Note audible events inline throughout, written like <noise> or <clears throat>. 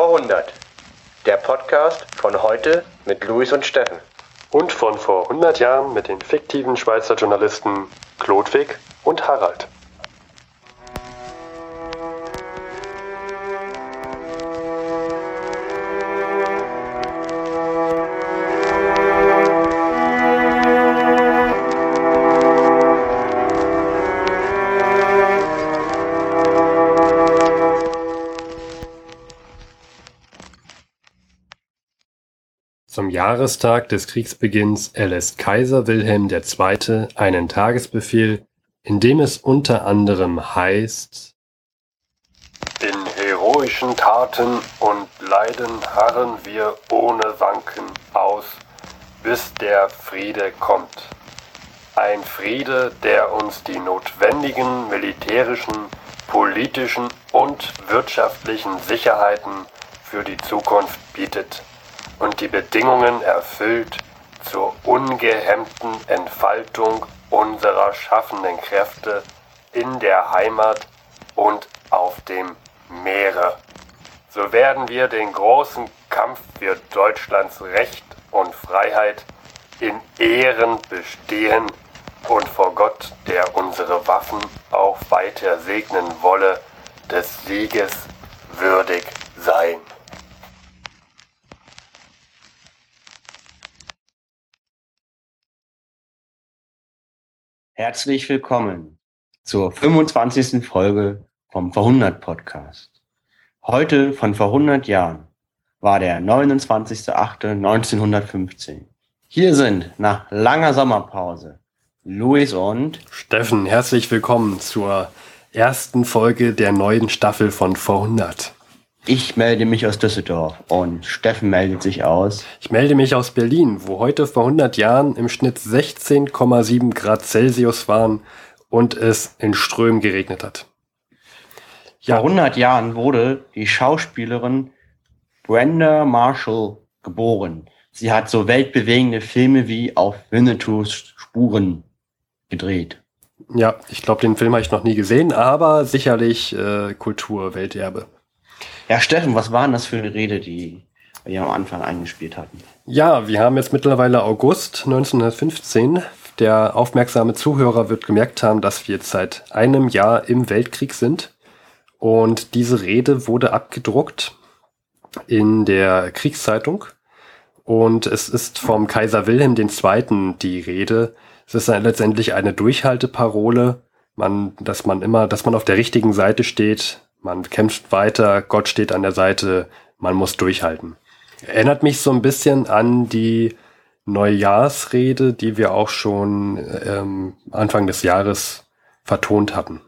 Vor 100. Der Podcast von heute mit Luis und Steffen. Und von vor 100 Jahren mit den fiktiven Schweizer Journalisten Klodwig und Harald. Jahrestag des Kriegsbeginns erlässt Kaiser Wilhelm II. einen Tagesbefehl, in dem es unter anderem heißt In heroischen Taten und Leiden harren wir ohne Wanken aus, bis der Friede kommt. Ein Friede, der uns die notwendigen militärischen, politischen und wirtschaftlichen Sicherheiten für die Zukunft bietet und die Bedingungen erfüllt zur ungehemmten Entfaltung unserer schaffenden Kräfte in der Heimat und auf dem Meere. So werden wir den großen Kampf für Deutschlands Recht und Freiheit in Ehren bestehen und vor Gott, der unsere Waffen auch weiter segnen wolle, des Sieges würdig sein. Herzlich willkommen zur 25. Folge vom Verhundert Podcast. Heute von vor 100 Jahren war der 29.08.1915. Hier sind nach langer Sommerpause Luis und Steffen, herzlich willkommen zur ersten Folge der neuen Staffel von Vor 100. Ich melde mich aus Düsseldorf und Steffen meldet sich aus. Ich melde mich aus Berlin, wo heute vor 100 Jahren im Schnitt 16,7 Grad Celsius waren und es in Strömen geregnet hat. Ja. Vor 100 Jahren wurde die Schauspielerin Brenda Marshall geboren. Sie hat so weltbewegende Filme wie auf Winnetous Spuren gedreht. Ja, ich glaube, den Film habe ich noch nie gesehen, aber sicherlich äh, Kulturwelterbe. Ja, Steffen, was war denn das für eine Rede, die wir am Anfang eingespielt hatten? Ja, wir haben jetzt mittlerweile August 1915. Der aufmerksame Zuhörer wird gemerkt haben, dass wir jetzt seit einem Jahr im Weltkrieg sind. Und diese Rede wurde abgedruckt in der Kriegszeitung. Und es ist vom Kaiser Wilhelm II. die Rede. Es ist letztendlich eine Durchhalteparole, man, dass man immer, dass man auf der richtigen Seite steht, man kämpft weiter, Gott steht an der Seite, man muss durchhalten. Erinnert mich so ein bisschen an die Neujahrsrede, die wir auch schon ähm, Anfang des Jahres vertont hatten.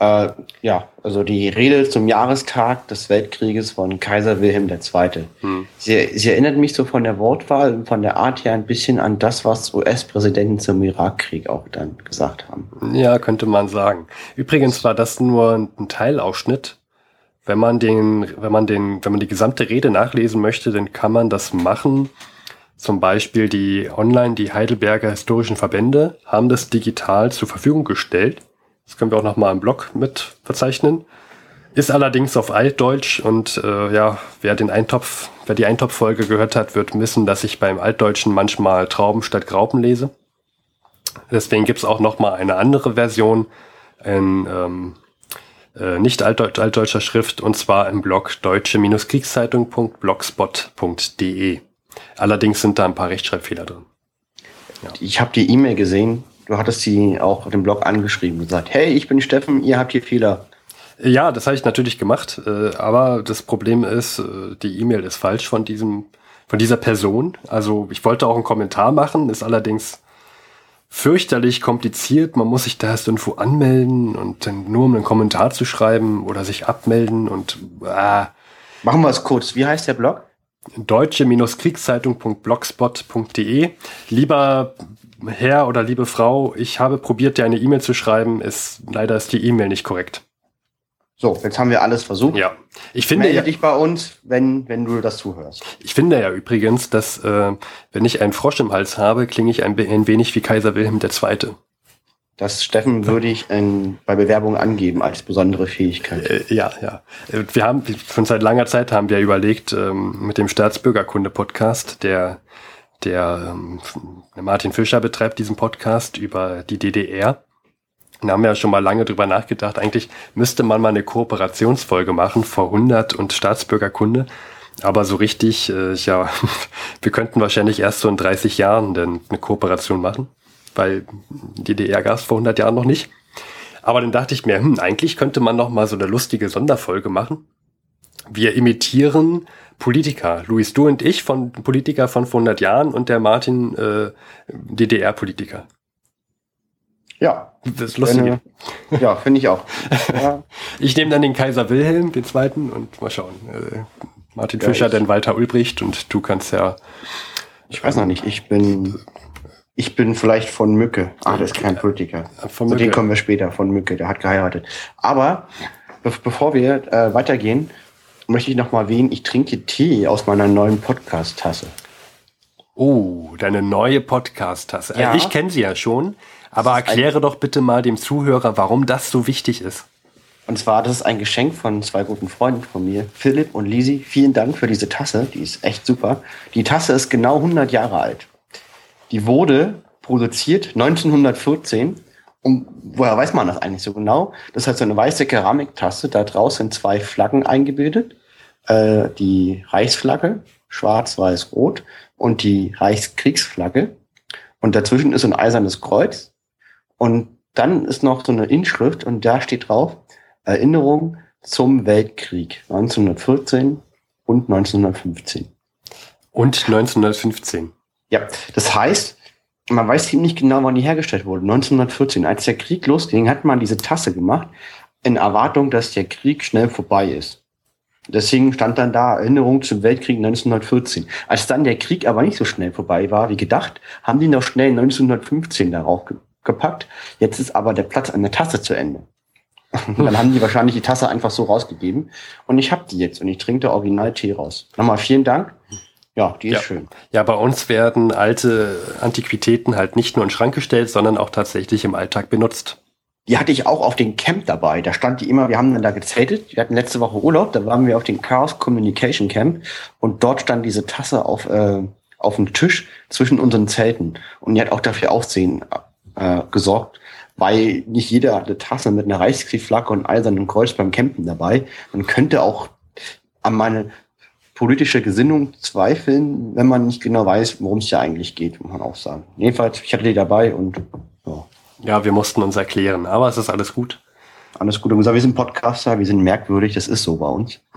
Äh, ja, also die Rede zum Jahrestag des Weltkrieges von Kaiser Wilhelm II. Hm. Sie, sie erinnert mich so von der Wortwahl und von der Art her ein bisschen an das, was US-Präsidenten zum Irakkrieg auch dann gesagt haben. Ja, könnte man sagen. Übrigens war das nur ein Teilausschnitt. Wenn man den, wenn man den, wenn man die gesamte Rede nachlesen möchte, dann kann man das machen. Zum Beispiel die online, die Heidelberger historischen Verbände haben das digital zur Verfügung gestellt. Das können wir auch nochmal im Blog mit verzeichnen. Ist allerdings auf Altdeutsch und äh, ja, wer den Eintopf, wer die Eintopffolge gehört hat, wird wissen, dass ich beim Altdeutschen manchmal Trauben statt Graupen lese. Deswegen gibt's auch nochmal eine andere Version in ähm, äh, nicht altdeutsch, altdeutscher Schrift und zwar im Blog deutsche-kriegszeitung.blogspot.de. Allerdings sind da ein paar Rechtschreibfehler drin. Ja. Ich habe die E-Mail gesehen, Du hattest sie auch auf dem Blog angeschrieben und gesagt, hey, ich bin Steffen, ihr habt hier Fehler. Ja, das habe ich natürlich gemacht, äh, aber das Problem ist, äh, die E-Mail ist falsch von diesem, von dieser Person. Also ich wollte auch einen Kommentar machen, ist allerdings fürchterlich kompliziert. Man muss sich da erst irgendwo anmelden und dann nur um einen Kommentar zu schreiben oder sich abmelden und äh. Machen wir es kurz. Wie heißt der Blog? deutsche-kriegszeitung.blogspot.de. Lieber Herr oder liebe Frau, ich habe probiert, dir eine E-Mail zu schreiben. Ist, leider ist die E-Mail nicht korrekt. So, jetzt haben wir alles versucht. Ja. Ich finde Melde ja, dich bei uns, wenn, wenn du das zuhörst. Ich finde ja übrigens, dass äh, wenn ich einen Frosch im Hals habe, klinge ich ein, ein wenig wie Kaiser Wilhelm II. Das Steffen würde ich in, bei Bewerbung angeben als besondere Fähigkeit. Äh, ja, ja. Wir haben schon seit langer Zeit haben wir überlegt ähm, mit dem Staatsbürgerkunde-Podcast, der der ähm, Martin Fischer betreibt diesen Podcast über die DDR. Da haben wir ja schon mal lange drüber nachgedacht. Eigentlich müsste man mal eine Kooperationsfolge machen vor 100 und Staatsbürgerkunde. Aber so richtig, äh, ja, <laughs> wir könnten wahrscheinlich erst so in 30 Jahren denn eine Kooperation machen weil DDR gab es vor 100 Jahren noch nicht. Aber dann dachte ich mir, hm, eigentlich könnte man noch mal so eine lustige Sonderfolge machen. Wir imitieren Politiker. Luis, du und ich von Politiker von vor 100 Jahren und der Martin äh, DDR-Politiker. Ja. Das ist lustig. Ja, finde ich auch. <laughs> Ich nehme dann den Kaiser Wilhelm, den zweiten, und mal schauen. Äh, Martin Fischer, ja, den Walter Ulbricht und du kannst ja. Ich weiß noch nicht, ich bin ich bin vielleicht von Mücke. Ah, das ist kein Politiker. Von Mücke. Zu dem kommen wir später, von Mücke, der hat geheiratet. Aber be bevor wir äh, weitergehen, möchte ich noch mal erwähnen, ich trinke Tee aus meiner neuen Podcast-Tasse. Oh, deine neue Podcast-Tasse. Ja. Also ich kenne sie ja schon, aber erkläre doch bitte mal dem Zuhörer, warum das so wichtig ist. Und zwar, das ist ein Geschenk von zwei guten Freunden von mir, Philipp und Lisi. Vielen Dank für diese Tasse, die ist echt super. Die Tasse ist genau 100 Jahre alt. Die wurde produziert 1914. Und woher weiß man das eigentlich so genau? Das hat so eine weiße Keramiktasse. Da draußen zwei Flaggen eingebildet. Äh, die Reichsflagge, schwarz, weiß, rot, und die Reichskriegsflagge. Und dazwischen ist ein eisernes Kreuz. Und dann ist noch so eine Inschrift und da steht drauf, Erinnerung zum Weltkrieg 1914 und 1915. Und 1915. Ja, das heißt, man weiß ziemlich genau, wann die hergestellt wurde. 1914, als der Krieg losging, hat man diese Tasse gemacht, in Erwartung, dass der Krieg schnell vorbei ist. Deswegen stand dann da Erinnerung zum Weltkrieg 1914. Als dann der Krieg aber nicht so schnell vorbei war wie gedacht, haben die noch schnell 1915 darauf gepackt. Jetzt ist aber der Platz an der Tasse zu Ende. <laughs> dann haben die wahrscheinlich die Tasse einfach so rausgegeben. Und ich habe die jetzt und ich trinke der Original-Tee raus. Nochmal vielen Dank. Ja, die ist ja. schön. Ja, bei uns werden alte Antiquitäten halt nicht nur in den Schrank gestellt, sondern auch tatsächlich im Alltag benutzt. Die hatte ich auch auf den Camp dabei. Da stand die immer, wir haben dann da gezeltet. Wir hatten letzte Woche Urlaub, da waren wir auf dem Chaos Communication Camp und dort stand diese Tasse auf, äh, auf dem Tisch zwischen unseren Zelten. Und die hat auch dafür Aufsehen äh, gesorgt, weil nicht jeder hat eine Tasse mit einer Reichskriegflagge und eisernen Kreuz beim Campen dabei. Man könnte auch an meine politische Gesinnung zweifeln, wenn man nicht genau weiß, worum es ja eigentlich geht, muss man auch sagen. Jedenfalls, ich hatte die dabei und ja. Ja, wir mussten uns erklären, aber es ist alles gut. Alles gut. Und gesagt, wir sind Podcaster, wir sind merkwürdig, das ist so bei uns. <laughs>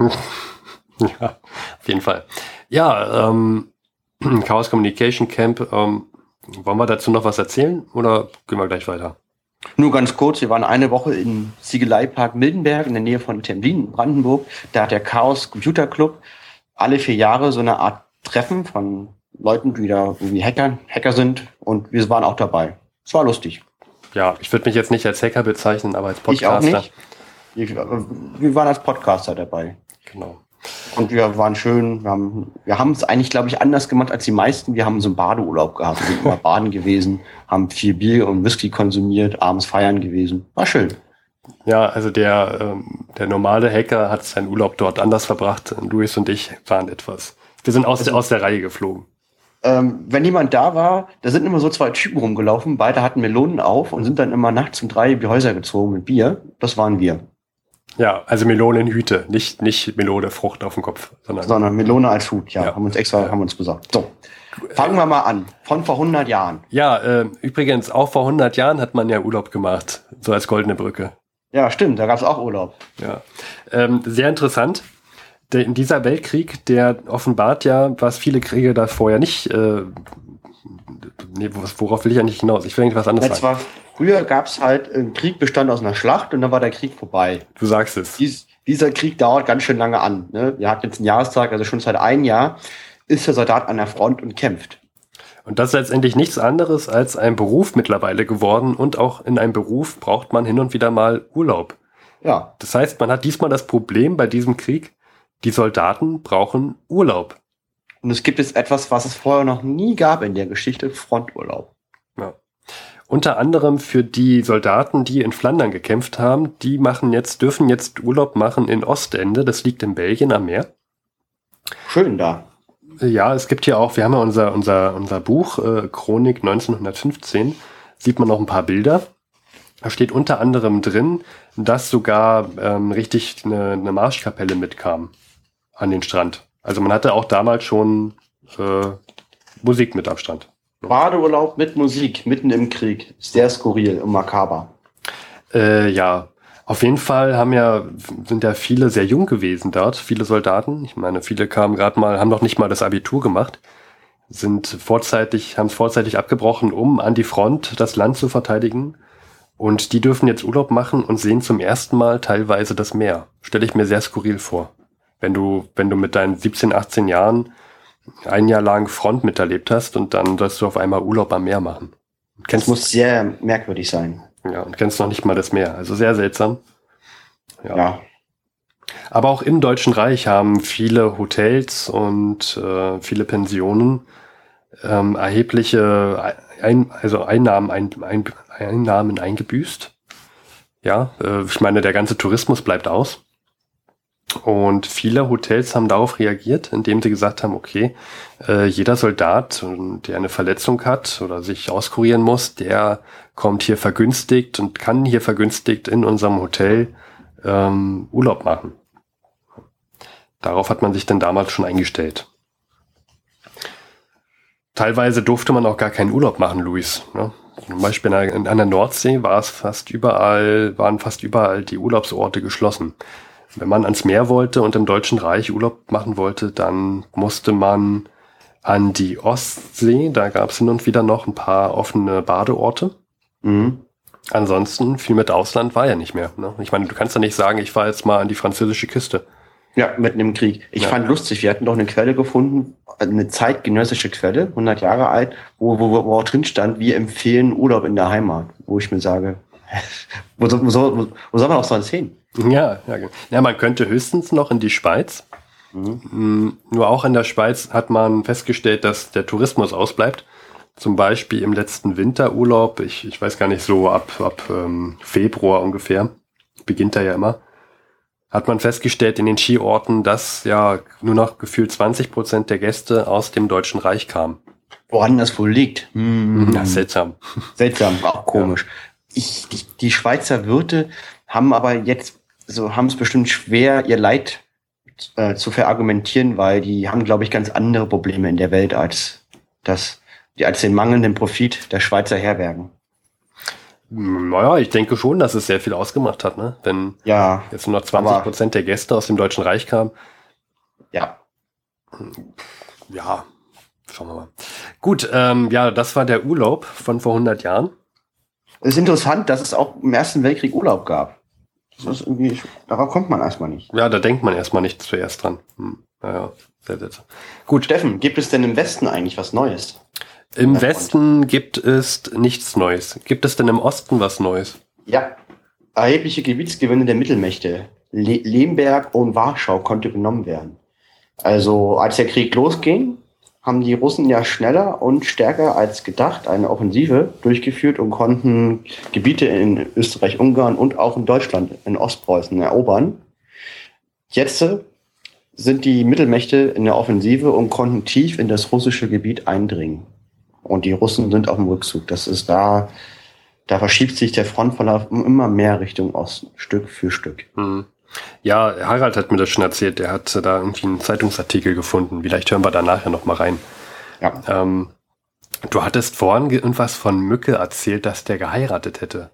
ja, auf jeden Fall. Ja, ähm, <clears throat> Chaos Communication Camp, ähm, wollen wir dazu noch was erzählen oder gehen wir gleich weiter? Nur ganz kurz, wir waren eine Woche im Ziegeleipark Mildenberg in der Nähe von Templin, Brandenburg. Da hat der Chaos Computer Club alle vier Jahre so eine Art Treffen von Leuten, die da irgendwie Hacker, Hacker sind und wir waren auch dabei. Es war lustig. Ja, ich würde mich jetzt nicht als Hacker bezeichnen, aber als Podcaster. Ich auch nicht. Ich, wir waren als Podcaster dabei. Genau. Und wir waren schön, wir haben wir haben es eigentlich, glaube ich, anders gemacht als die meisten. Wir haben so einen Badeurlaub gehabt. Wir sind immer <laughs> baden gewesen, haben viel Bier und Whisky konsumiert, abends feiern gewesen. War schön. Ja, also der, ähm, der normale Hacker hat seinen Urlaub dort anders verbracht. Luis und ich waren etwas. Wir sind aus, also, der, aus der Reihe geflogen. Ähm, wenn jemand da war, da sind immer so zwei Typen rumgelaufen. Beide hatten Melonen auf und sind dann immer nachts um drei in die Häuser gezogen mit Bier. Das waren wir. Ja, also Melonenhüte, nicht, nicht Melone Frucht auf dem Kopf, sondern, sondern Melone als Hut, ja, ja. haben uns extra, haben uns besorgt. So. Fangen wir mal an. Von vor 100 Jahren. Ja, äh, übrigens, auch vor 100 Jahren hat man ja Urlaub gemacht. So als goldene Brücke. Ja, stimmt, da gab es auch Urlaub. Ja. Ähm, sehr interessant. Der, in dieser Weltkrieg, der offenbart ja, was viele Kriege da vorher nicht. Äh, nee, worauf will ich ja nicht hinaus? Ich will irgendwas anderes ja, sagen. früher gab es halt, ein Krieg bestand aus einer Schlacht und dann war der Krieg vorbei. Du sagst es. Dies, dieser Krieg dauert ganz schön lange an. Ne? Wir hatten jetzt einen Jahrestag, also schon seit einem Jahr ist der Soldat an der Front und kämpft. Und das ist letztendlich nichts anderes als ein Beruf mittlerweile geworden und auch in einem Beruf braucht man hin und wieder mal Urlaub. Ja. Das heißt, man hat diesmal das Problem bei diesem Krieg, die Soldaten brauchen Urlaub. Und es gibt jetzt etwas, was es vorher noch nie gab in der Geschichte, Fronturlaub. Ja. unter anderem für die Soldaten, die in Flandern gekämpft haben, die machen jetzt, dürfen jetzt Urlaub machen in Ostende, das liegt in Belgien am Meer. Schön da. Ja, es gibt hier auch, wir haben ja unser, unser, unser Buch, äh, Chronik 1915, sieht man noch ein paar Bilder. Da steht unter anderem drin, dass sogar ähm, richtig eine, eine Marschkapelle mitkam an den Strand. Also man hatte auch damals schon äh, Musik mit am Strand. Badeurlaub mit Musik mitten im Krieg. Sehr skurril und makaber. Äh, ja, auf jeden Fall haben ja, sind ja viele sehr jung gewesen dort, viele Soldaten. Ich meine, viele kamen gerade mal, haben noch nicht mal das Abitur gemacht, sind vorzeitig, haben es vorzeitig abgebrochen, um an die Front das Land zu verteidigen. Und die dürfen jetzt Urlaub machen und sehen zum ersten Mal teilweise das Meer. Stelle ich mir sehr skurril vor. Wenn du, wenn du mit deinen 17, 18 Jahren ein Jahr lang Front miterlebt hast und dann sollst du auf einmal Urlaub am Meer machen. Kennst, das muss sehr merkwürdig sein. Ja, und kennst noch nicht mal das Meer. Also sehr seltsam. Ja. ja. Aber auch im Deutschen Reich haben viele Hotels und äh, viele Pensionen ähm, erhebliche ein, also Einnahmen, ein, ein, Einnahmen eingebüßt. Ja, äh, ich meine, der ganze Tourismus bleibt aus. Und viele Hotels haben darauf reagiert, indem sie gesagt haben, okay, äh, jeder Soldat, der eine Verletzung hat oder sich auskurieren muss, der kommt hier vergünstigt und kann hier vergünstigt in unserem Hotel ähm, Urlaub machen. Darauf hat man sich dann damals schon eingestellt. Teilweise durfte man auch gar keinen Urlaub machen, Luis. Ne? Zum Beispiel an der Nordsee war es fast überall, waren fast überall die Urlaubsorte geschlossen. Wenn man ans Meer wollte und im Deutschen Reich Urlaub machen wollte, dann musste man an die Ostsee. Da gab es hin und wieder noch ein paar offene Badeorte. Mhm. Ansonsten viel mit Ausland war ja nicht mehr. Ne? Ich meine, du kannst ja nicht sagen, ich fahre jetzt mal an die französische Küste. Ja, mitten im Krieg. Ich ja. fand lustig, wir hatten doch eine Quelle gefunden, eine zeitgenössische Quelle, 100 Jahre alt, wo, wo, wo auch drin stand, wir empfehlen Urlaub in der Heimat. Wo ich mir sage, <laughs> wo, wo, soll, wo soll man auch sonst hin? Ja, ja, ja, man könnte höchstens noch in die Schweiz. Mhm. Mm, nur auch in der Schweiz hat man festgestellt, dass der Tourismus ausbleibt. Zum Beispiel im letzten Winterurlaub, ich, ich weiß gar nicht so, ab, ab ähm, Februar ungefähr, beginnt er ja immer, hat man festgestellt in den Skiorten, dass ja nur noch gefühlt 20 Prozent der Gäste aus dem Deutschen Reich kamen. Woran das wohl liegt? Hm. Ja, seltsam. Seltsam, auch <laughs> komisch. Ja. Ich, die, die Schweizer Wirte haben aber jetzt so haben es bestimmt schwer, ihr Leid äh, zu verargumentieren, weil die haben, glaube ich, ganz andere Probleme in der Welt als das, als den mangelnden Profit der Schweizer Herbergen. Naja, ich denke schon, dass es sehr viel ausgemacht hat, ne? Wenn ja, jetzt nur noch 20 Prozent der Gäste aus dem Deutschen Reich kamen. Ja. Ja, schauen wir mal. Gut, ähm, ja, das war der Urlaub von vor 100 Jahren. Es ist interessant, dass es auch im Ersten Weltkrieg Urlaub gab. Das ist irgendwie, darauf kommt man erstmal nicht. Ja, da denkt man erstmal nicht zuerst dran. Hm. Naja, sehr, sehr. Gut. Steffen, gibt es denn im Westen eigentlich was Neues? Im Westen gibt es nichts Neues. Gibt es denn im Osten was Neues? Ja. Erhebliche Gebietsgewinne der Mittelmächte. Le Lemberg und Warschau konnte genommen werden. Also als der Krieg losging, haben die Russen ja schneller und stärker als gedacht eine Offensive durchgeführt und konnten Gebiete in Österreich, Ungarn und auch in Deutschland, in Ostpreußen erobern. Jetzt sind die Mittelmächte in der Offensive und konnten tief in das russische Gebiet eindringen. Und die Russen sind auf dem Rückzug. Das ist da, da verschiebt sich der Frontverlauf immer mehr Richtung Osten, Stück für Stück. Mhm. Ja, Harald hat mir das schon erzählt. Er hat da irgendwie einen Zeitungsartikel gefunden. Vielleicht hören wir da nachher noch mal rein. Ja. Ähm, du hattest vorhin irgendwas von Mücke erzählt, dass der geheiratet hätte.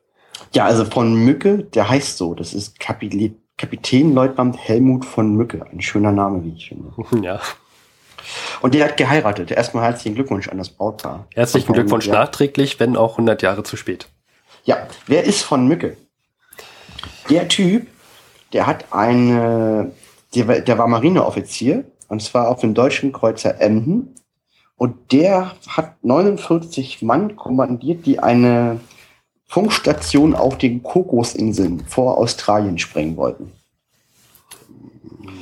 Ja, also von Mücke, der heißt so. Das ist Kapitän, Kapitänleutnant Helmut von Mücke. Ein schöner Name, wie ich finde. <laughs> Ja. Und der hat geheiratet. Erstmal herzlichen Glückwunsch an das Brautpaar. Herzlichen Glückwunsch nachträglich, wenn auch 100 Jahre zu spät. Ja, wer ist von Mücke? Der Typ der hat eine, der, der war Marineoffizier und zwar auf dem deutschen Kreuzer Emden und der hat 49 Mann kommandiert, die eine Funkstation auf den Kokosinseln vor Australien sprengen wollten.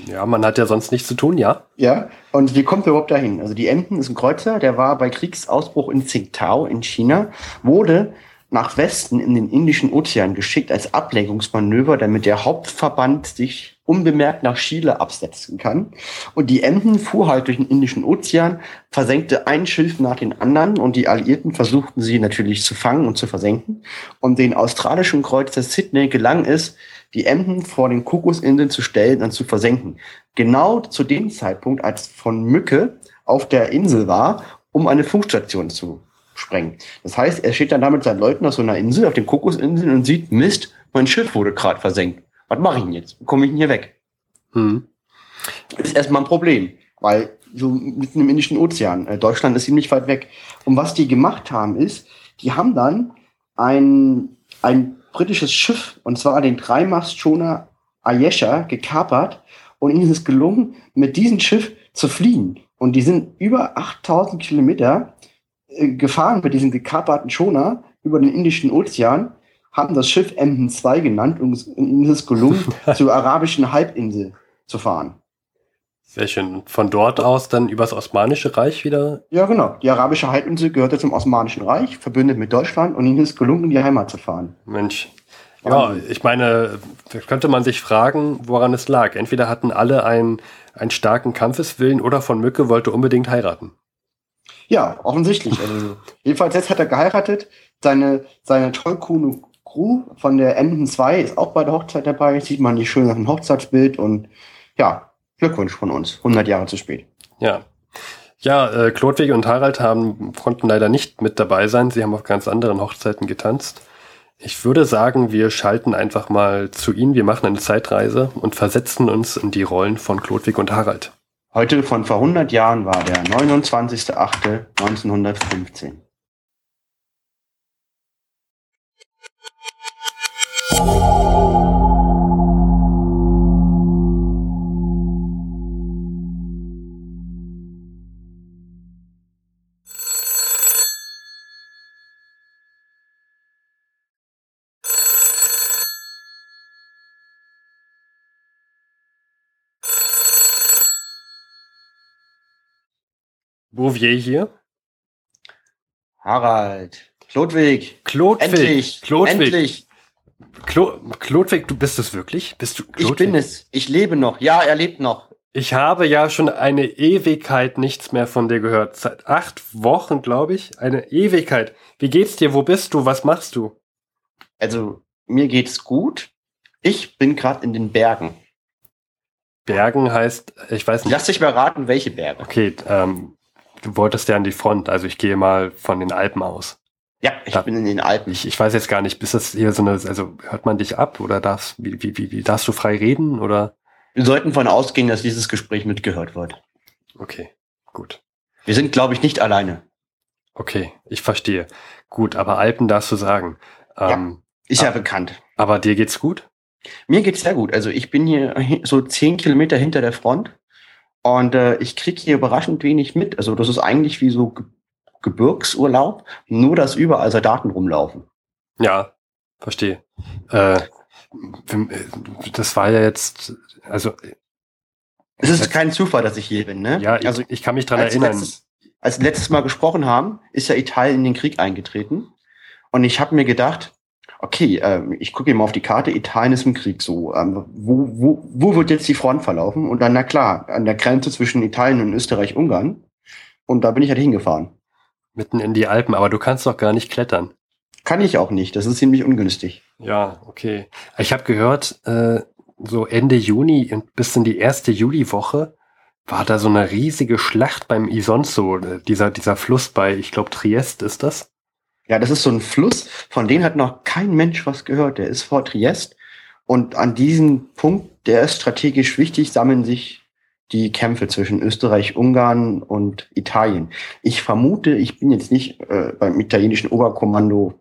Ja, man hat ja sonst nichts zu tun, ja. Ja, und wie kommt er überhaupt dahin? Also die Emden ist ein Kreuzer, der war bei Kriegsausbruch in Tsingtao in China, wurde nach Westen in den Indischen Ozean geschickt als Ablenkungsmanöver, damit der Hauptverband sich unbemerkt nach Chile absetzen kann. Und die Emden fuhr halt durch den Indischen Ozean, versenkte ein Schiff nach den anderen und die Alliierten versuchten sie natürlich zu fangen und zu versenken. Und den australischen Kreuzer Sydney gelang es, die Emden vor den Kokosinseln zu stellen und zu versenken. Genau zu dem Zeitpunkt, als von Mücke auf der Insel war, um eine Funkstation zu sprengen. Das heißt, er steht dann damit seinen Leuten auf so einer Insel, auf den Kokosinseln und sieht, Mist, mein Schiff wurde gerade versenkt. Was mache ich denn jetzt? Komme ich denn hier weg? Hm. Ist erstmal ein Problem, weil so mitten im Indischen Ozean, äh, Deutschland ist ziemlich weit weg. Und was die gemacht haben, ist, die haben dann ein, ein britisches Schiff, und zwar den Dreimastschoner Ayesha, gekapert und ihnen ist es gelungen, mit diesem Schiff zu fliehen. Und die sind über 8000 Kilometer gefahren mit diesem gekaperten Schoner über den Indischen Ozean, haben das Schiff Emden 2 genannt und ist es gelungen, <laughs> zur arabischen Halbinsel zu fahren. Sehr schön. Von dort aus dann übers Osmanische Reich wieder? Ja, genau. Die arabische Halbinsel gehörte zum Osmanischen Reich, verbündet mit Deutschland und ihnen ist gelungen, in die Heimat zu fahren. Mensch. Ja, ich meine, da könnte man sich fragen, woran es lag. Entweder hatten alle einen, einen starken Kampfeswillen oder von Mücke wollte unbedingt heiraten. Ja, offensichtlich. Also, jedenfalls jetzt hat er geheiratet. Seine, seine tollkune Crew von der Emden 2 ist auch bei der Hochzeit dabei. Sieht man nicht schön auf dem Hochzeitsbild und ja, Glückwunsch von uns. 100 Jahre zu spät. Ja. Ja, äh, Klodwig und Harald haben, konnten leider nicht mit dabei sein. Sie haben auf ganz anderen Hochzeiten getanzt. Ich würde sagen, wir schalten einfach mal zu Ihnen. Wir machen eine Zeitreise und versetzen uns in die Rollen von Klodwig und Harald. Heute von vor 100 Jahren war der 29.08.1915. Bouvier hier. Harald. Klodwig. Klodwig. Endlich. Klodwig. Endlich. Klo Klodwig, du bist es wirklich? Bist du Klodwig? Ich bin es. Ich lebe noch. Ja, er lebt noch. Ich habe ja schon eine Ewigkeit nichts mehr von dir gehört. Seit acht Wochen, glaube ich. Eine Ewigkeit. Wie geht's dir? Wo bist du? Was machst du? Also, mir geht's gut. Ich bin gerade in den Bergen. Bergen heißt, ich weiß nicht. Lass dich mal raten, welche Berge. Okay, ähm, du wolltest ja an die Front, also ich gehe mal von den Alpen aus. Ja, ich da, bin in den Alpen. Ich, ich weiß jetzt gar nicht, bist das hier so eine, also hört man dich ab oder darfst, wie, wie, wie, wie darfst du frei reden oder? Wir sollten von ausgehen, dass dieses Gespräch mitgehört wird. Okay, gut. Wir sind, glaube ich, nicht alleine. Okay, ich verstehe. Gut, aber Alpen darfst du sagen. Ähm, ja, ist ja bekannt. Aber dir geht's gut? Mir geht's sehr gut. Also ich bin hier <laughs> so zehn Kilometer hinter der Front und äh, ich kriege hier überraschend wenig mit. Also das ist eigentlich wie so Ge Gebirgsurlaub, nur dass überall Soldaten rumlaufen. Ja, verstehe. Äh, das war ja jetzt, also. Es ist kein Zufall, dass ich hier bin, ne? Ja, also ich, ich kann mich dran erinnern. Letztes, als wir letztes Mal gesprochen haben, ist ja Italien in den Krieg eingetreten. Und ich habe mir gedacht, okay, ähm, ich gucke mal auf die Karte, Italien ist im Krieg so. Ähm, wo, wo, wo wird jetzt die Front verlaufen? Und dann, na klar, an der Grenze zwischen Italien und Österreich-Ungarn. Und da bin ich halt hingefahren. Mitten in die Alpen, aber du kannst doch gar nicht klettern. Kann ich auch nicht, das ist ziemlich ungünstig. Ja, okay. Ich habe gehört, äh, so Ende Juni und bis in die erste Juliwoche war da so eine riesige Schlacht beim Isonzo, äh, dieser, dieser Fluss bei, ich glaube, Triest ist das. Ja, das ist so ein Fluss, von dem hat noch kein Mensch was gehört. Der ist vor Triest. Und an diesem Punkt, der ist strategisch wichtig, sammeln sich die Kämpfe zwischen Österreich, Ungarn und Italien. Ich vermute, ich bin jetzt nicht äh, beim italienischen Oberkommando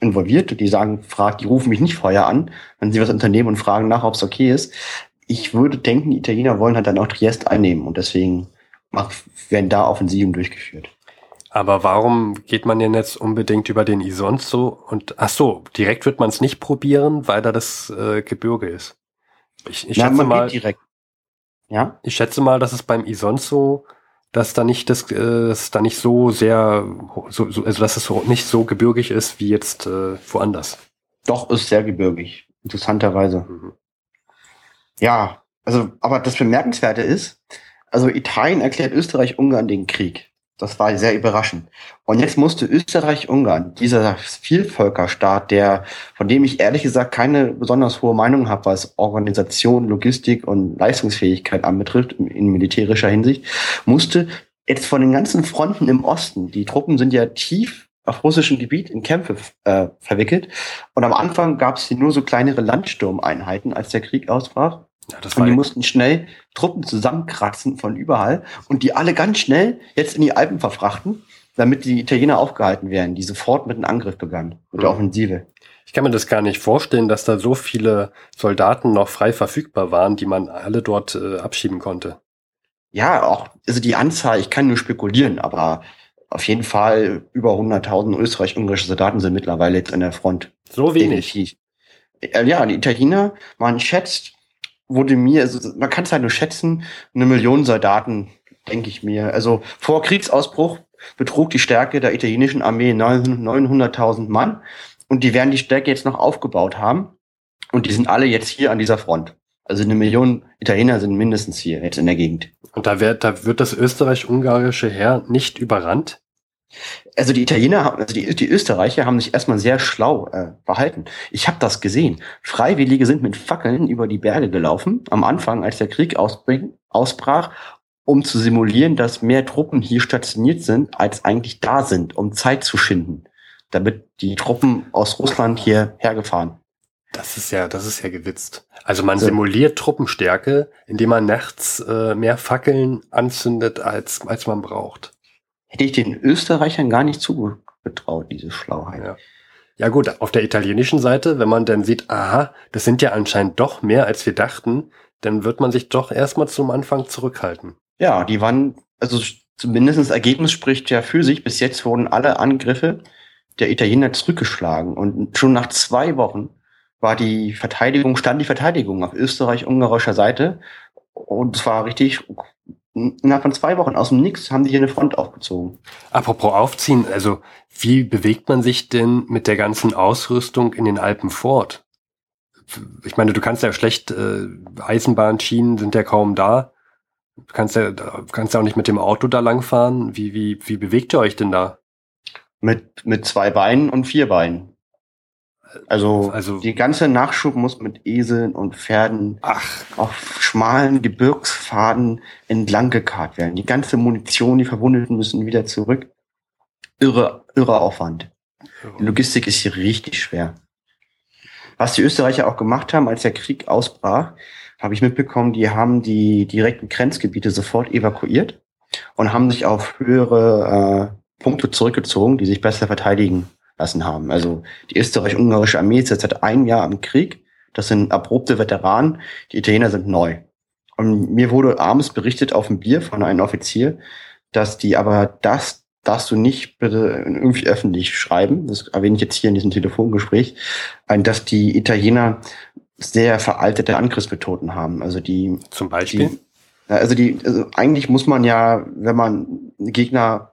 involviert. Die sagen, fragt, die rufen mich nicht vorher an, wenn sie was unternehmen und fragen nach, ob es okay ist. Ich würde denken, die Italiener wollen halt dann auch Triest einnehmen und deswegen werden da Offensiven durchgeführt. Aber warum geht man denn jetzt unbedingt über den Isonzo und ach so, direkt wird man es nicht probieren, weil da das äh, Gebirge ist. Ich, ich Na, schätze mal direkt. Ja? Ich schätze mal, dass es beim Isonzo dass da nicht das, äh, dass da nicht so sehr, so, so, also dass es so nicht so gebirgig ist wie jetzt äh, woanders. Doch, ist sehr gebirgig, interessanterweise. Mhm. Ja, also, aber das Bemerkenswerte ist, also Italien erklärt Österreich-Ungarn den Krieg. Das war sehr überraschend. Und jetzt musste Österreich-Ungarn, dieser Vielvölkerstaat, der, von dem ich ehrlich gesagt keine besonders hohe Meinung habe, was Organisation, Logistik und Leistungsfähigkeit anbetrifft, in militärischer Hinsicht, musste jetzt von den ganzen Fronten im Osten, die Truppen sind ja tief auf russischem Gebiet in Kämpfe äh, verwickelt. Und am Anfang gab es hier nur so kleinere Landsturmeinheiten, als der Krieg ausbrach. Ja, das und die mussten schnell Truppen zusammenkratzen von überall und die alle ganz schnell jetzt in die Alpen verfrachten, damit die Italiener aufgehalten werden, die sofort mit einem Angriff begannen, mit der mhm. Offensive. Ich kann mir das gar nicht vorstellen, dass da so viele Soldaten noch frei verfügbar waren, die man alle dort äh, abschieben konnte. Ja, auch, also die Anzahl, ich kann nur spekulieren, aber auf jeden Fall über 100.000 österreich-ungarische Soldaten sind mittlerweile jetzt an der Front. So wenig? Definitiv. Äh, ja, die Italiener, man schätzt, wurde mir, also man kann es halt nur schätzen, eine Million Soldaten, denke ich mir. Also vor Kriegsausbruch betrug die Stärke der italienischen Armee 900.000 Mann und die werden die Stärke jetzt noch aufgebaut haben und die sind alle jetzt hier an dieser Front. Also eine Million Italiener sind mindestens hier jetzt in der Gegend. Und da wird, da wird das österreich-ungarische Heer nicht überrannt? Also die Italiener, also die, die Österreicher haben sich erstmal sehr schlau äh, verhalten. Ich habe das gesehen. Freiwillige sind mit Fackeln über die Berge gelaufen, am Anfang, als der Krieg ausbrach, um zu simulieren, dass mehr Truppen hier stationiert sind, als eigentlich da sind, um Zeit zu schinden, damit die Truppen aus Russland hier hergefahren. Das ist ja, das ist ja gewitzt. Also man so. simuliert Truppenstärke, indem man nachts äh, mehr Fackeln anzündet, als, als man braucht hätte ich den Österreichern gar nicht zugetraut, diese Schlauheit. Ja. ja gut, auf der italienischen Seite, wenn man dann sieht, aha, das sind ja anscheinend doch mehr, als wir dachten, dann wird man sich doch erstmal zum Anfang zurückhalten. Ja, die waren, also zumindest das Ergebnis spricht ja für sich. Bis jetzt wurden alle Angriffe der Italiener zurückgeschlagen. Und schon nach zwei Wochen war die Verteidigung, stand die Verteidigung auf österreich-ungarischer Seite. Und es war richtig innerhalb von zwei Wochen aus dem Nix haben die hier eine Front aufgezogen. Apropos aufziehen, also wie bewegt man sich denn mit der ganzen Ausrüstung in den Alpen fort? Ich meine, du kannst ja schlecht, äh, Eisenbahnschienen sind ja kaum da. Du kannst ja, kannst ja auch nicht mit dem Auto da langfahren. Wie, wie, wie bewegt ihr euch denn da? Mit, mit zwei Beinen und vier Beinen. Also, also die ganze Nachschub muss mit Eseln und Pferden ach. auf schmalen Gebirgspfaden entlang gekarrt werden. Die ganze Munition, die Verwundeten müssen wieder zurück. Irre, irre Aufwand. Die Logistik ist hier richtig schwer. Was die Österreicher auch gemacht haben, als der Krieg ausbrach, habe ich mitbekommen, die haben die direkten Grenzgebiete sofort evakuiert und haben sich auf höhere äh, Punkte zurückgezogen, die sich besser verteidigen lassen haben. Also die österreich-ungarische Armee ist jetzt seit einem Jahr im Krieg. Das sind erprobte Veteranen. Die Italiener sind neu. Und mir wurde abends berichtet auf dem Bier von einem Offizier, dass die aber das darfst du nicht bitte irgendwie öffentlich schreiben. Das erwähne ich jetzt hier in diesem Telefongespräch, dass die Italiener sehr veraltete Angriffsmethoden haben. Also die zum Beispiel. Die, also die, also eigentlich muss man ja, wenn man Gegner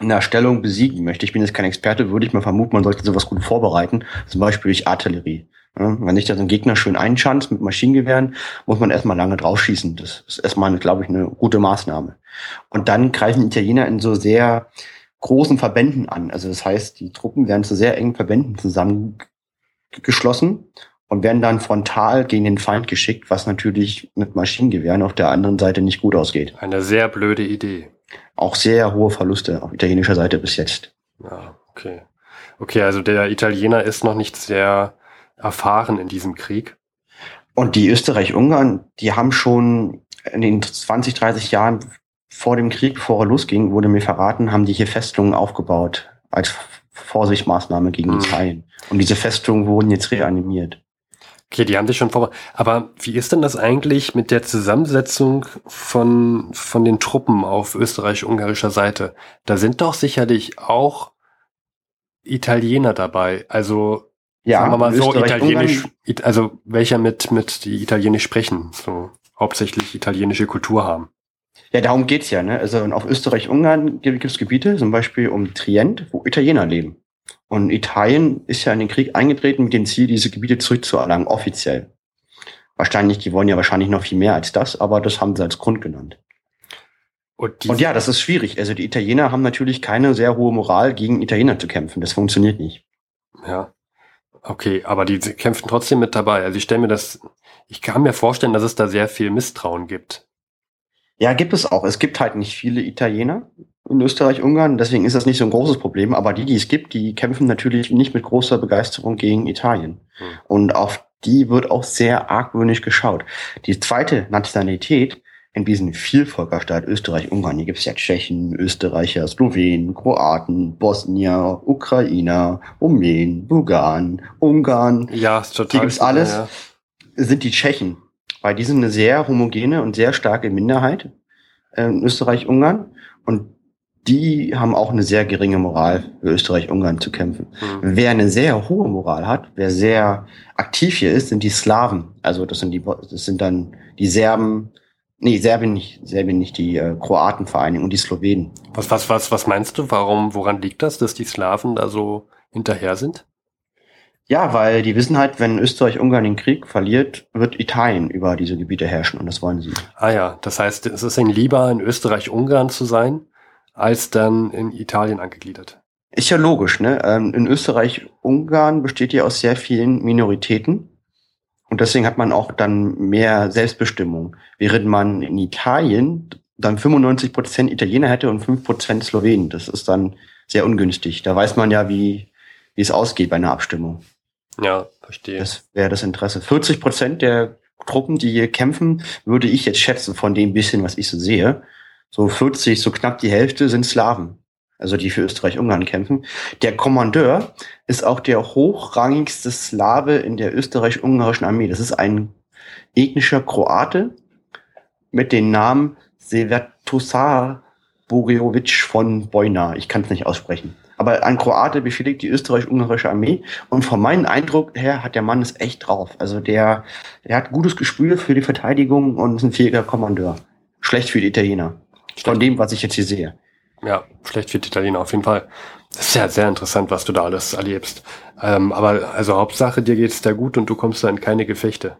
in einer Stellung besiegen möchte, ich bin jetzt kein Experte, würde ich mal vermuten, man sollte sowas gut vorbereiten, zum Beispiel durch Artillerie. Ja, wenn sich da so ein Gegner schön einschanzt mit Maschinengewehren, muss man erstmal lange draufschießen. Das ist erstmal, glaube ich, eine gute Maßnahme. Und dann greifen Italiener in so sehr großen Verbänden an. Also das heißt, die Truppen werden zu sehr engen Verbänden zusammengeschlossen und werden dann frontal gegen den Feind geschickt, was natürlich mit Maschinengewehren auf der anderen Seite nicht gut ausgeht. Eine sehr blöde Idee auch sehr hohe Verluste auf italienischer Seite bis jetzt. Ja, okay. Okay, also der Italiener ist noch nicht sehr erfahren in diesem Krieg. Und die Österreich-Ungarn, die haben schon in den 20, 30 Jahren vor dem Krieg, bevor er losging, wurde mir verraten, haben die hier Festungen aufgebaut als Vorsichtsmaßnahme gegen hm. Italien. Und diese Festungen wurden jetzt reanimiert. Okay, die haben sich schon vor. Aber wie ist denn das eigentlich mit der Zusammensetzung von, von den Truppen auf österreich-ungarischer Seite? Da sind doch sicherlich auch Italiener dabei. Also, ja, sagen wir mal so, italienisch, also welcher mit, mit die italienisch sprechen, so hauptsächlich italienische Kultur haben. Ja, darum geht's ja. Ne? Also auf Österreich-Ungarn gibt es Gebiete, zum Beispiel um Trient, wo Italiener leben. Und Italien ist ja in den Krieg eingetreten mit dem Ziel, diese Gebiete zurückzuerlangen, offiziell. Wahrscheinlich, die wollen ja wahrscheinlich noch viel mehr als das, aber das haben sie als Grund genannt. Und, und ja, das ist schwierig. Also die Italiener haben natürlich keine sehr hohe Moral, gegen Italiener zu kämpfen. Das funktioniert nicht. Ja. Okay, aber die kämpfen trotzdem mit dabei. Also ich stelle mir das, ich kann mir vorstellen, dass es da sehr viel Misstrauen gibt. Ja, gibt es auch. Es gibt halt nicht viele Italiener in Österreich, Ungarn, deswegen ist das nicht so ein großes Problem. Aber die, die es gibt, die kämpfen natürlich nicht mit großer Begeisterung gegen Italien. Hm. Und auf die wird auch sehr argwöhnisch geschaut. Die zweite Nationalität in diesem Vielvölkerstaat Österreich, Ungarn, hier gibt es ja Tschechen, Österreicher, Slowenen, Kroaten, Bosnier, Ukrainer, Rumänen, Bulgaren, Ungarn. Ja, ist total. Hier gibt's alles. Ja. Sind die Tschechen. Weil die sind eine sehr homogene und sehr starke Minderheit äh, in Österreich-Ungarn. Und die haben auch eine sehr geringe Moral, für Österreich-Ungarn zu kämpfen. Mhm. Wer eine sehr hohe Moral hat, wer sehr aktiv hier ist, sind die Slawen. Also das sind die, das sind dann die Serben, nee, Serbien nicht, Serbien nicht, die äh, Kroatenvereinigung und die Slowenen. Was, was, was, was meinst du? Warum, woran liegt das, dass die Slawen da so hinterher sind? Ja, weil die wissen halt, wenn Österreich-Ungarn den Krieg verliert, wird Italien über diese Gebiete herrschen und das wollen sie. Ah ja, das heißt, es ist ihnen lieber in Österreich-Ungarn zu sein, als dann in Italien angegliedert. Ist ja logisch, ne? Ähm, in Österreich-Ungarn besteht ja aus sehr vielen Minoritäten und deswegen hat man auch dann mehr Selbstbestimmung. Während man in Italien dann 95 Prozent Italiener hätte und 5 Prozent Slowenen. Das ist dann sehr ungünstig. Da weiß man ja, wie, wie es ausgeht bei einer Abstimmung. Ja, verstehe. Das wäre das Interesse. 40 Prozent der Truppen, die hier kämpfen, würde ich jetzt schätzen von dem bisschen, was ich so sehe. So 40, so knapp die Hälfte sind Slawen. Also die für Österreich-Ungarn kämpfen. Der Kommandeur ist auch der hochrangigste Slave in der österreich-ungarischen Armee. Das ist ein ethnischer Kroate mit dem Namen Severtosar Boreovic von Bojna. Ich kann es nicht aussprechen. Aber ein Kroate befehligt die österreich-ungarische Armee. Und von meinem Eindruck her hat der Mann es echt drauf. Also der, der hat gutes Gespür für die Verteidigung und ist ein fähiger Kommandeur. Schlecht für die Italiener. Von dem, was ich jetzt hier sehe. Ja, schlecht für die Italiener auf jeden Fall. Das ist ja sehr interessant, was du da alles erlebst. Ähm, aber also Hauptsache, dir geht's da gut und du kommst da in keine Gefechte.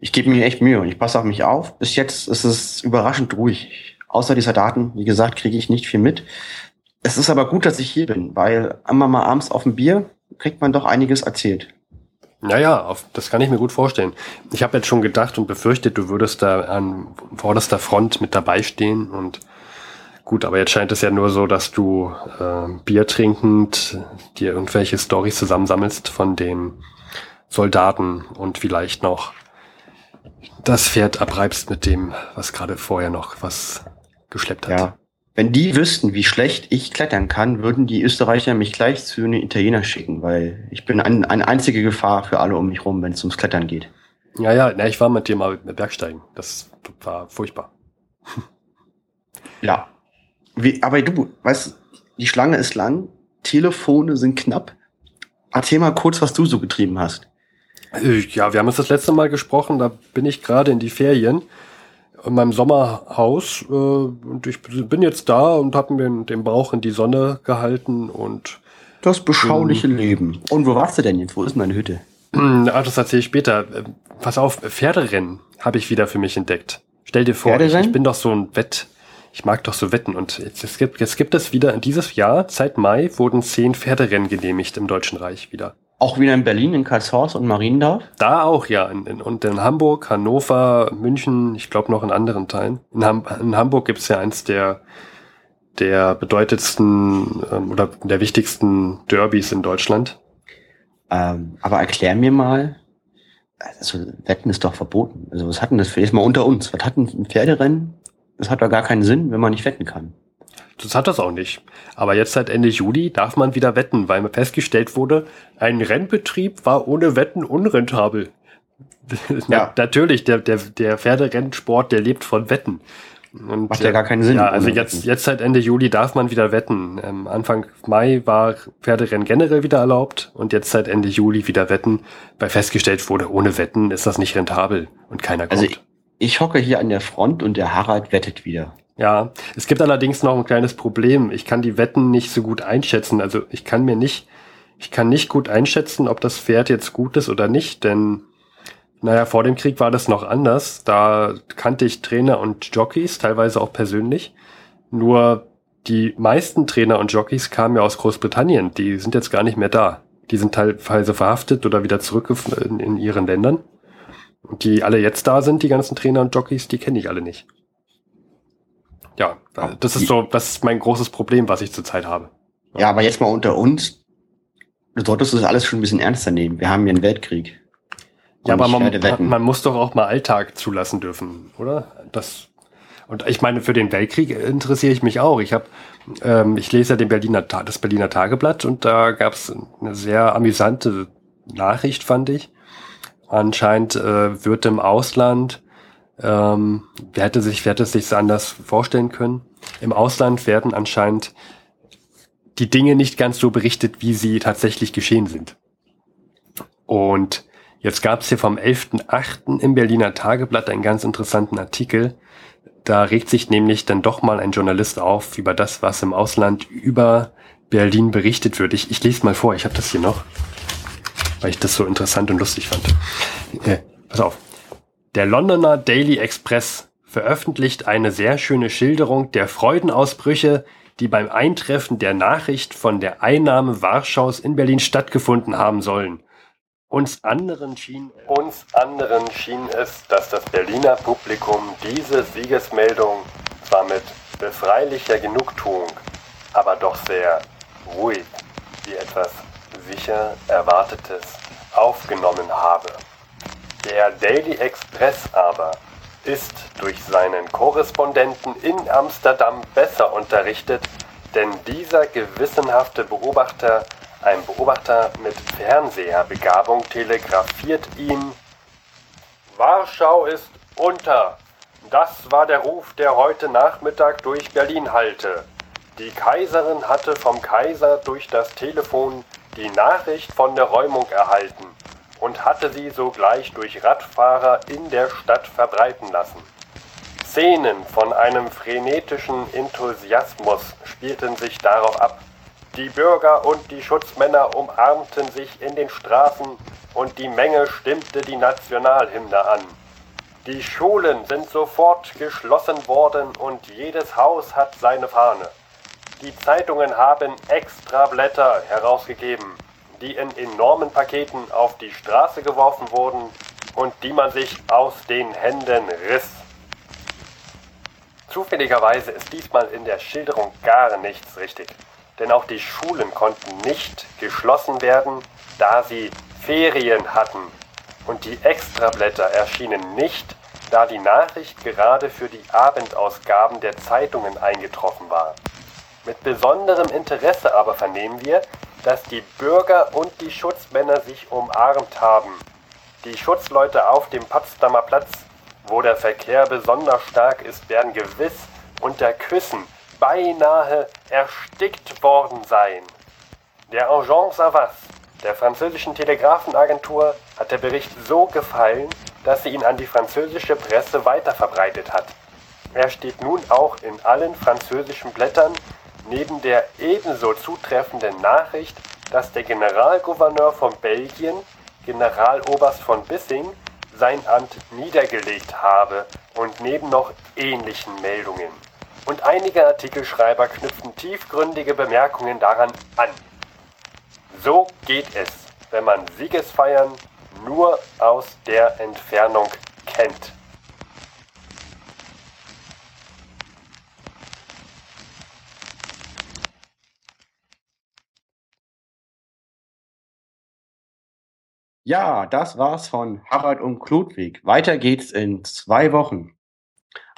Ich gebe mir echt Mühe und ich passe auf mich auf. Bis jetzt ist es überraschend ruhig. Außer dieser Daten, wie gesagt, kriege ich nicht viel mit. Es ist aber gut, dass ich hier bin, weil einmal mal abends auf dem Bier kriegt man doch einiges erzählt. Naja, auf, das kann ich mir gut vorstellen. Ich habe jetzt schon gedacht und befürchtet, du würdest da an vorderster Front mit dabei stehen und gut, aber jetzt scheint es ja nur so, dass du äh, Bier trinkend dir irgendwelche Storys zusammensammelst von den Soldaten und vielleicht noch das Pferd abreibst mit dem, was gerade vorher noch was geschleppt hat. Ja. Wenn die wüssten, wie schlecht ich klettern kann, würden die Österreicher mich gleich zu den Italiener schicken, weil ich bin ein, eine einzige Gefahr für alle um mich rum, wenn es ums Klettern geht. Ja, ja, na, ich war mit dir mal mit Bergsteigen. Das war furchtbar. <laughs> Ja. Wie, aber du, weißt, die Schlange ist lang, Telefone sind knapp. Erzähl mal kurz, was du so getrieben hast. Äh, ja, wir haben uns das letzte Mal gesprochen, da bin ich gerade in die Ferien in meinem Sommerhaus äh, und ich bin jetzt da und habe mir den Bauch in die Sonne gehalten und das beschauliche ähm, Leben. Und wo warst du denn jetzt? Wo ist meine Hütte? <clears throat> Ah, das erzähle ich später. Äh, pass auf, Pferderennen habe ich wieder für mich entdeckt. Stell dir vor, ich, ich, bin doch so ein Wett. Ich mag doch so Wetten. Und jetzt, jetzt, gibt, jetzt gibt es wieder, in dieses Jahr, seit Mai, wurden zehn Pferderennen genehmigt im Deutschen Reich wieder. Auch wieder in Berlin, in Karlshorst und Mariendorf? Da auch, ja. In, in, und in Hamburg, Hannover, München, ich glaube noch in anderen Teilen. In, Ham in Hamburg gibt es ja eins der, der bedeutendsten ähm, oder der wichtigsten Derbys in Deutschland. Ähm, aber erklär mir mal, also Wetten ist doch verboten. Also was hat denn das für jetzt mal unter uns? Was hat denn ein Pferderennen? Das hat doch gar keinen Sinn, wenn man nicht wetten kann. Das hat das auch nicht. Aber jetzt seit Ende Juli darf man wieder wetten, weil festgestellt wurde, ein Rennbetrieb war ohne Wetten unrentabel. <laughs> Ja. Natürlich, der, der, der Pferderennsport, der lebt von Wetten. Und, Macht ja gar keinen Sinn. Ja, also jetzt, jetzt seit Ende Juli darf man wieder wetten. Ähm, Anfang Mai war Pferderennen generell wieder erlaubt und jetzt seit Ende Juli wieder wetten, weil festgestellt wurde, ohne Wetten ist das nicht rentabel und keiner also kommt. Also ich, ich hocke hier an der Front und der Harald wettet wieder. Ja, es gibt allerdings noch ein kleines Problem. Ich kann die Wetten nicht so gut einschätzen. Also ich kann mir nicht, ich kann nicht gut einschätzen, ob das Pferd jetzt gut ist oder nicht, denn naja, vor dem Krieg war das noch anders. Da kannte ich Trainer und Jockeys, teilweise auch persönlich. Nur die meisten Trainer und Jockeys kamen ja aus Großbritannien. Die sind jetzt gar nicht mehr da. Die sind teilweise verhaftet oder wieder zurück in, in ihren Ländern. Und die alle jetzt da sind, die ganzen Trainer und Jockeys, die kenne ich alle nicht. Ja, das ist so, das ist mein großes Problem, was ich zurzeit habe. Ja, aber jetzt mal unter uns. Du solltest das alles schon ein bisschen ernster nehmen. Wir haben hier einen Weltkrieg. Ja, aber man, man, muss doch auch mal Alltag zulassen dürfen, oder? Das und ich meine, für den Weltkrieg interessiere ich mich auch. Ich habe, ähm, ich lese ja den Berliner, das Berliner Tageblatt und da gab es eine sehr amüsante Nachricht, fand ich. Anscheinend äh, wird im Ausland, ähm, wer hätte sich, wer hätte es sich anders vorstellen können? Im Ausland werden anscheinend die Dinge nicht ganz so berichtet, wie sie tatsächlich geschehen sind. Und jetzt gab es hier vom 11.8. im Berliner Tageblatt einen ganz interessanten Artikel, da regt sich nämlich dann doch mal ein Journalist auf über das, was im Ausland über Berlin berichtet wird. Ich, ich lese mal vor, ich habe das hier noch, weil ich das so interessant und lustig fand. Äh, pass auf. Der Londoner Daily Express veröffentlicht eine sehr schöne Schilderung der Freudenausbrüche, die beim Eintreffen der Nachricht von der Einnahme Warschaus in Berlin stattgefunden haben sollen. Uns anderen schien, uns anderen schien es, dass das Berliner Publikum diese Siegesmeldung zwar mit befreilicher Genugtuung, aber doch sehr ruhig, wie etwas sicher Erwartetes, aufgenommen habe. Der Daily Express aber ist durch seinen Korrespondenten in Amsterdam besser unterrichtet, denn dieser gewissenhafte Beobachter ein Beobachter mit Fernseherbegabung telegrafiert ihm Warschau ist unter. Das war der Ruf, der heute Nachmittag durch Berlin hallte. Die Kaiserin hatte vom Kaiser durch das Telefon die Nachricht von der Räumung erhalten und hatte sie sogleich durch Radfahrer in der Stadt verbreiten lassen. Szenen von einem frenetischen Enthusiasmus spielten sich darauf ab. Die Bürger und die Schutzmänner umarmten sich in den Straßen und die Menge stimmte die Nationalhymne an. Die Schulen sind sofort geschlossen worden und jedes Haus hat seine Fahne. Die Zeitungen haben Extrablätter herausgegeben, die in enormen Paketen auf die Straße geworfen wurden und die man sich aus den Händen riss. Zufälligerweise ist diesmal in der Schilderung gar nichts richtig denn auch die Schulen konnten nicht geschlossen werden, da sie Ferien hatten. Und die Extrablätter erschienen nicht, da die Nachricht gerade für die Abendausgaben der Zeitungen eingetroffen war. Mit besonderem Interesse aber vernehmen wir, dass die Bürger und die Schutzmänner sich umarmt haben. Die Schutzleute auf dem Potsdamer Platz, wo der Verkehr besonders stark ist, werden gewiss unter Küssen beinahe erstickt worden sein. Der Agent Savas der französischen Telegrafenagentur hat der Bericht so gefallen, dass sie ihn an die französische Presse weiterverbreitet hat. Er steht nun auch in allen französischen Blättern neben der ebenso zutreffenden Nachricht, dass der Generalgouverneur von Belgien, Generaloberst von Bissing, sein Amt niedergelegt habe und neben noch ähnlichen Meldungen und einige Artikelschreiber knüpfen tiefgründige Bemerkungen daran an. So geht es, wenn man Siegesfeiern nur aus der Entfernung kennt. Ja, das war's von Harald und Kludwig. Weiter geht's in zwei Wochen.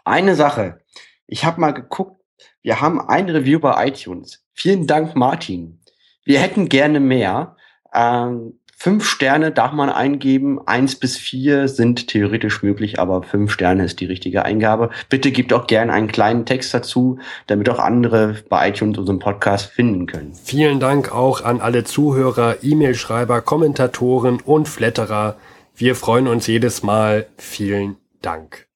Eine Sache, ich habe mal geguckt, wir haben ein Review bei iTunes. Vielen Dank, Martin. Wir hätten gerne mehr. Ähm, fünf Sterne darf man eingeben. Eins bis vier sind theoretisch möglich, aber fünf Sterne ist die richtige Eingabe. Bitte gebt auch gerne einen kleinen Text dazu, damit auch andere bei iTunes unseren Podcast finden können. Vielen Dank auch an alle Zuhörer, E-Mail-Schreiber, Kommentatoren und Flatterer. Wir freuen uns jedes Mal. Vielen Dank.